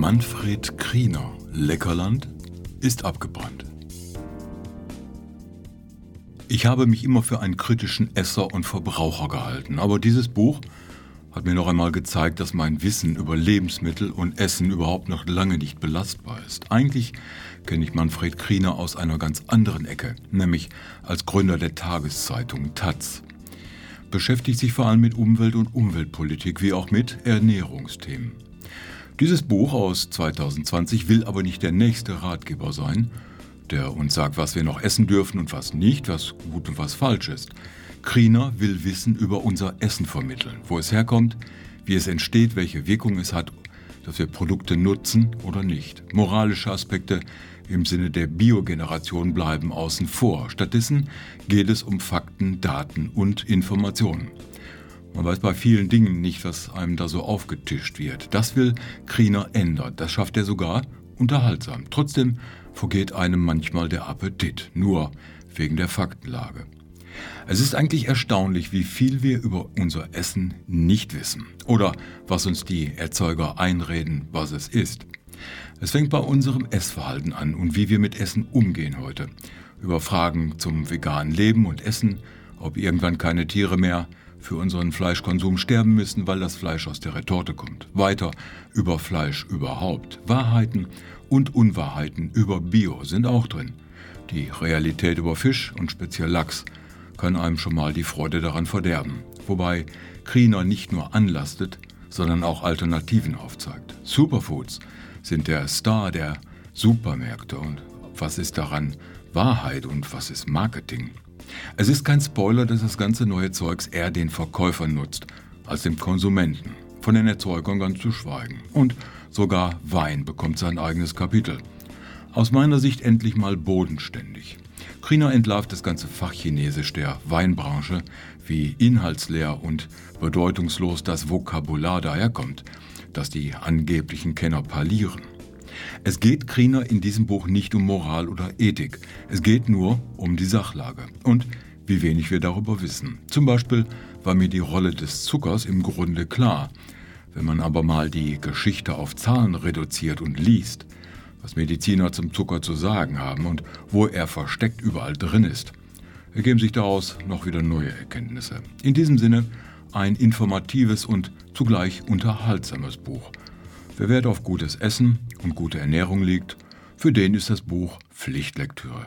Manfred Kriener, Leckerland, ist abgebrannt. Ich habe mich immer für einen kritischen Esser und Verbraucher gehalten, aber dieses Buch hat mir noch einmal gezeigt, dass mein Wissen über Lebensmittel und Essen überhaupt noch lange nicht belastbar ist. Eigentlich kenne ich Manfred Kriener aus einer ganz anderen Ecke, nämlich als Gründer der Tageszeitung Taz. Beschäftigt sich vor allem mit Umwelt und Umweltpolitik wie auch mit Ernährungsthemen. Dieses Buch aus 2020 will aber nicht der nächste Ratgeber sein, der uns sagt, was wir noch essen dürfen und was nicht, was gut und was falsch ist. Kriener will Wissen über unser Essen vermitteln, wo es herkommt, wie es entsteht, welche Wirkung es hat, dass wir Produkte nutzen oder nicht. Moralische Aspekte im Sinne der Biogeneration bleiben außen vor. Stattdessen geht es um Fakten, Daten und Informationen. Man weiß bei vielen Dingen nicht, was einem da so aufgetischt wird. Das will Kriener ändern. Das schafft er sogar unterhaltsam. Trotzdem vergeht einem manchmal der Appetit, nur wegen der Faktenlage. Es ist eigentlich erstaunlich, wie viel wir über unser Essen nicht wissen oder was uns die Erzeuger einreden, was es ist. Es fängt bei unserem Essverhalten an und wie wir mit Essen umgehen heute. Über Fragen zum veganen Leben und Essen, ob irgendwann keine Tiere mehr für unseren Fleischkonsum sterben müssen, weil das Fleisch aus der Retorte kommt. Weiter über Fleisch überhaupt. Wahrheiten und Unwahrheiten über Bio sind auch drin. Die Realität über Fisch und speziell Lachs kann einem schon mal die Freude daran verderben. Wobei Kriener nicht nur anlastet, sondern auch Alternativen aufzeigt. Superfoods sind der Star der Supermärkte und was ist daran Wahrheit und was ist Marketing? Es ist kein Spoiler, dass das ganze neue Zeugs eher den Verkäufern nutzt als dem Konsumenten. Von den Erzeugern ganz zu schweigen. Und sogar Wein bekommt sein eigenes Kapitel. Aus meiner Sicht endlich mal bodenständig. Kriener entlarvt das ganze Fachchinesisch der Weinbranche, wie inhaltsleer und bedeutungslos das Vokabular daherkommt, das die angeblichen Kenner parlieren. Es geht Kriener in diesem Buch nicht um Moral oder Ethik. Es geht nur um die Sachlage und wie wenig wir darüber wissen. Zum Beispiel war mir die Rolle des Zuckers im Grunde klar. Wenn man aber mal die Geschichte auf Zahlen reduziert und liest, was Mediziner zum Zucker zu sagen haben und wo er versteckt überall drin ist, ergeben sich daraus noch wieder neue Erkenntnisse. In diesem Sinne ein informatives und zugleich unterhaltsames Buch. Wer Wert auf gutes Essen und gute Ernährung legt, für den ist das Buch Pflichtlektüre.